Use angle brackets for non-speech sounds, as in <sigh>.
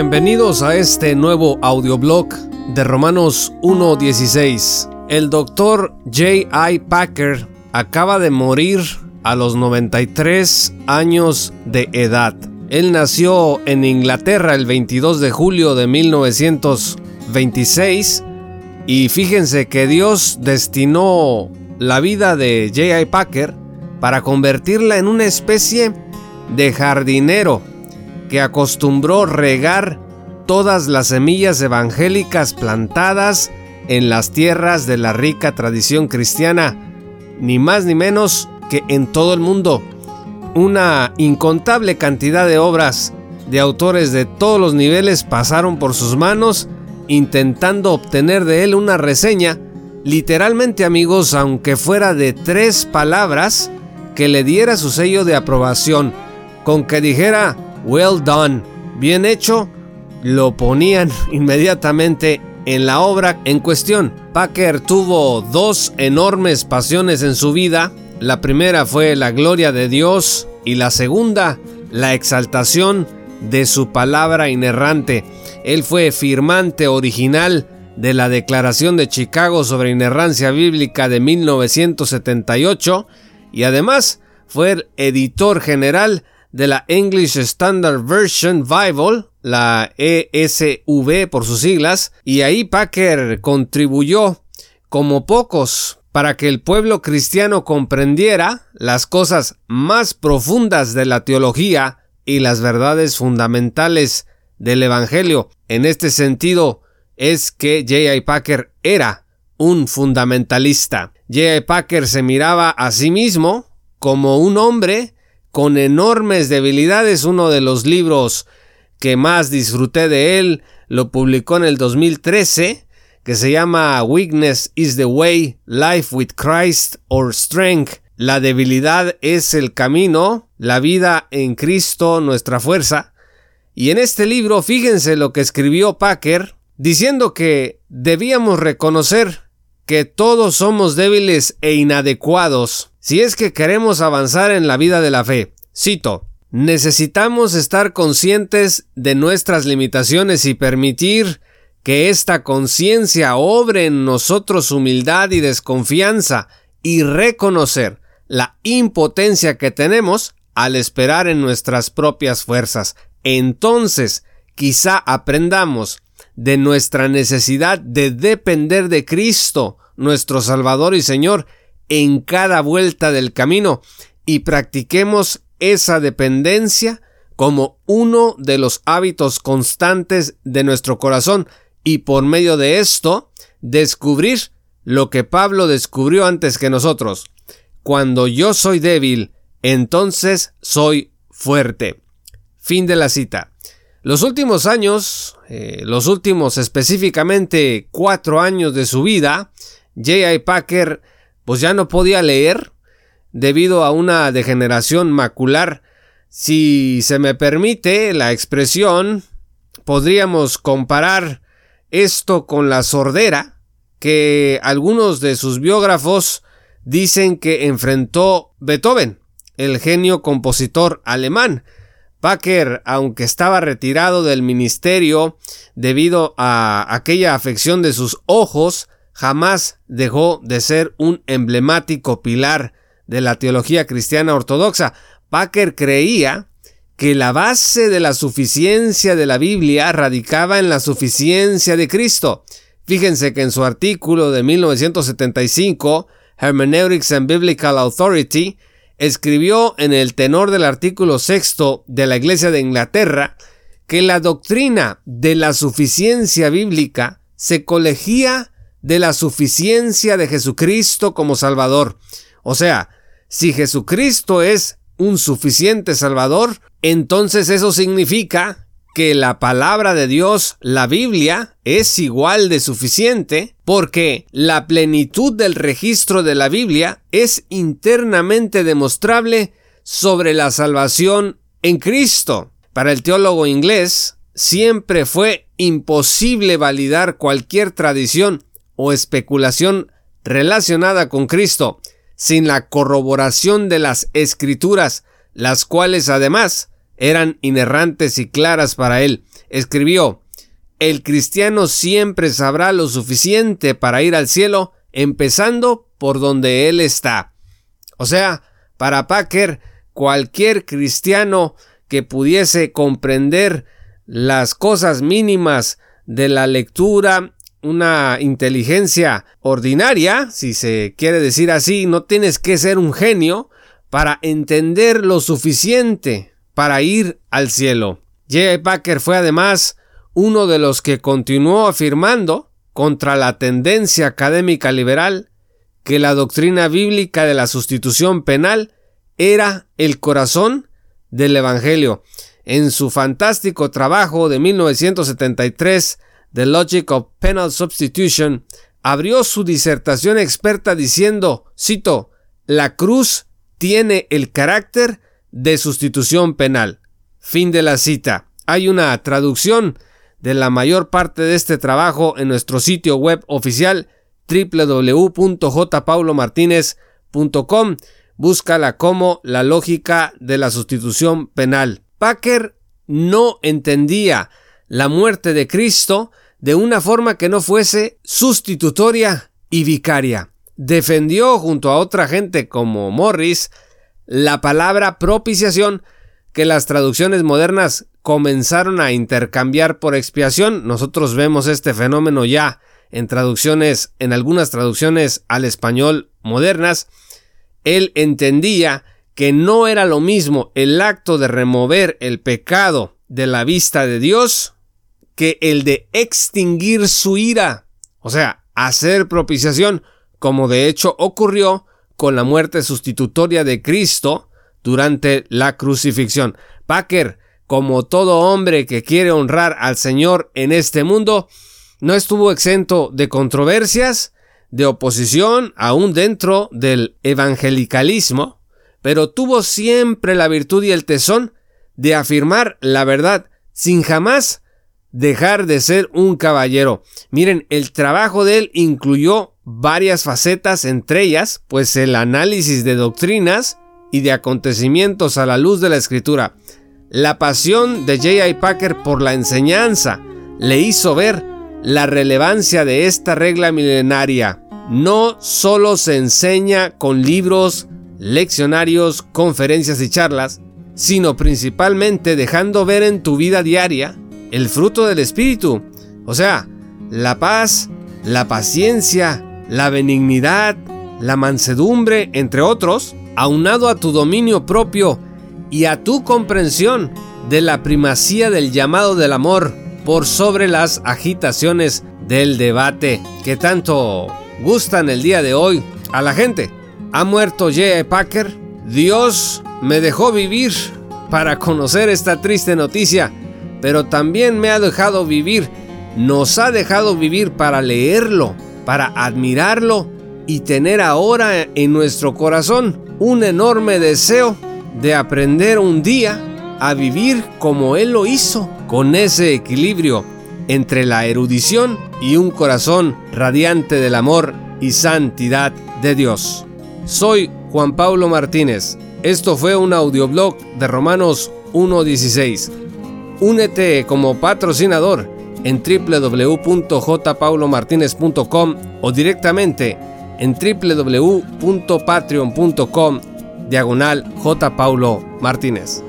Bienvenidos a este nuevo audioblog de Romanos 1.16. El doctor J.I. Packer acaba de morir a los 93 años de edad. Él nació en Inglaterra el 22 de julio de 1926 y fíjense que Dios destinó la vida de J.I. Packer para convertirla en una especie de jardinero que acostumbró regar todas las semillas evangélicas plantadas en las tierras de la rica tradición cristiana, ni más ni menos que en todo el mundo. Una incontable cantidad de obras de autores de todos los niveles pasaron por sus manos intentando obtener de él una reseña, literalmente amigos, aunque fuera de tres palabras, que le diera su sello de aprobación, con que dijera, well done, bien hecho, lo ponían <laughs> inmediatamente en la obra en cuestión. Packer tuvo dos enormes pasiones en su vida. La primera fue la gloria de Dios y la segunda, la exaltación de su palabra inerrante. Él fue firmante original de la Declaración de Chicago sobre Inerrancia Bíblica de 1978 y además fue el editor general de la English Standard Version Bible, la ESV por sus siglas, y ahí Packer contribuyó como pocos para que el pueblo cristiano comprendiera las cosas más profundas de la teología y las verdades fundamentales del Evangelio. En este sentido es que J.I. Packer era un fundamentalista. J.I. Packer se miraba a sí mismo como un hombre con enormes debilidades. Uno de los libros que más disfruté de él lo publicó en el 2013, que se llama Weakness is the Way, Life with Christ or Strength. La debilidad es el camino, la vida en Cristo nuestra fuerza. Y en este libro, fíjense lo que escribió Packer, diciendo que debíamos reconocer que todos somos débiles e inadecuados si es que queremos avanzar en la vida de la fe. Cito, necesitamos estar conscientes de nuestras limitaciones y permitir que esta conciencia obre en nosotros humildad y desconfianza y reconocer la impotencia que tenemos al esperar en nuestras propias fuerzas. Entonces, quizá aprendamos de nuestra necesidad de depender de Cristo, nuestro Salvador y Señor, en cada vuelta del camino y practiquemos esa dependencia como uno de los hábitos constantes de nuestro corazón y por medio de esto descubrir lo que Pablo descubrió antes que nosotros. Cuando yo soy débil, entonces soy fuerte. Fin de la cita. Los últimos años, eh, los últimos específicamente cuatro años de su vida, J.I. Packer pues ya no podía leer debido a una degeneración macular. Si se me permite la expresión, podríamos comparar esto con la sordera que algunos de sus biógrafos dicen que enfrentó Beethoven, el genio compositor alemán. Packer, aunque estaba retirado del ministerio debido a aquella afección de sus ojos, jamás dejó de ser un emblemático pilar de la teología cristiana ortodoxa. Packer creía que la base de la suficiencia de la Biblia radicaba en la suficiencia de Cristo. Fíjense que en su artículo de 1975, Hermeneutics and Biblical Authority, escribió en el tenor del artículo sexto de la Iglesia de Inglaterra que la doctrina de la suficiencia bíblica se colegía de la suficiencia de Jesucristo como Salvador. O sea, si Jesucristo es un suficiente Salvador, entonces eso significa que la palabra de Dios, la Biblia, es igual de suficiente porque la plenitud del registro de la Biblia es internamente demostrable sobre la salvación en Cristo. Para el teólogo inglés, siempre fue imposible validar cualquier tradición o especulación relacionada con Cristo sin la corroboración de las escrituras, las cuales además eran inerrantes y claras para él. Escribió, el cristiano siempre sabrá lo suficiente para ir al cielo, empezando por donde él está. O sea, para Packer, cualquier cristiano que pudiese comprender las cosas mínimas de la lectura, una inteligencia ordinaria, si se quiere decir así, no tienes que ser un genio para entender lo suficiente para ir al cielo. J. Packer fue además uno de los que continuó afirmando contra la tendencia académica liberal que la doctrina bíblica de la sustitución penal era el corazón del Evangelio. En su fantástico trabajo de 1973, The Logic of Penal Substitution, abrió su disertación experta diciendo, cito, la cruz tiene el carácter de sustitución penal. Fin de la cita. Hay una traducción de la mayor parte de este trabajo en nuestro sitio web oficial www.jpaulomartinez.com. Búscala como la lógica de la sustitución penal. Packer no entendía la muerte de Cristo de una forma que no fuese sustitutoria y vicaria. Defendió junto a otra gente como Morris la palabra propiciación que las traducciones modernas comenzaron a intercambiar por expiación. Nosotros vemos este fenómeno ya en traducciones, en algunas traducciones al español modernas. Él entendía que no era lo mismo el acto de remover el pecado de la vista de Dios que el de extinguir su ira, o sea, hacer propiciación, como de hecho ocurrió con la muerte sustitutoria de Cristo durante la crucifixión. Packer, como todo hombre que quiere honrar al Señor en este mundo, no estuvo exento de controversias, de oposición, aún dentro del evangelicalismo, pero tuvo siempre la virtud y el tesón de afirmar la verdad sin jamás dejar de ser un caballero. Miren, el trabajo de él incluyó varias facetas, entre ellas, pues el análisis de doctrinas y de acontecimientos a la luz de la escritura. La pasión de J.I. Packer por la enseñanza le hizo ver la relevancia de esta regla milenaria. No solo se enseña con libros, leccionarios, conferencias y charlas, sino principalmente dejando ver en tu vida diaria el fruto del Espíritu, o sea, la paz, la paciencia, la benignidad, la mansedumbre, entre otros, aunado a tu dominio propio y a tu comprensión de la primacía del llamado del amor por sobre las agitaciones del debate que tanto gustan el día de hoy a la gente. Ha muerto J. Packer. Dios me dejó vivir para conocer esta triste noticia, pero también me ha dejado vivir, nos ha dejado vivir para leerlo, para admirarlo y tener ahora en nuestro corazón un enorme deseo de aprender un día a vivir como Él lo hizo, con ese equilibrio entre la erudición y un corazón radiante del amor y santidad de Dios. Soy Juan Pablo Martínez. Esto fue un audioblog de Romanos 1.16. Únete como patrocinador en www.jpaulomartinez.com o directamente en www.patreon.com diagonal J. Paulo Martínez.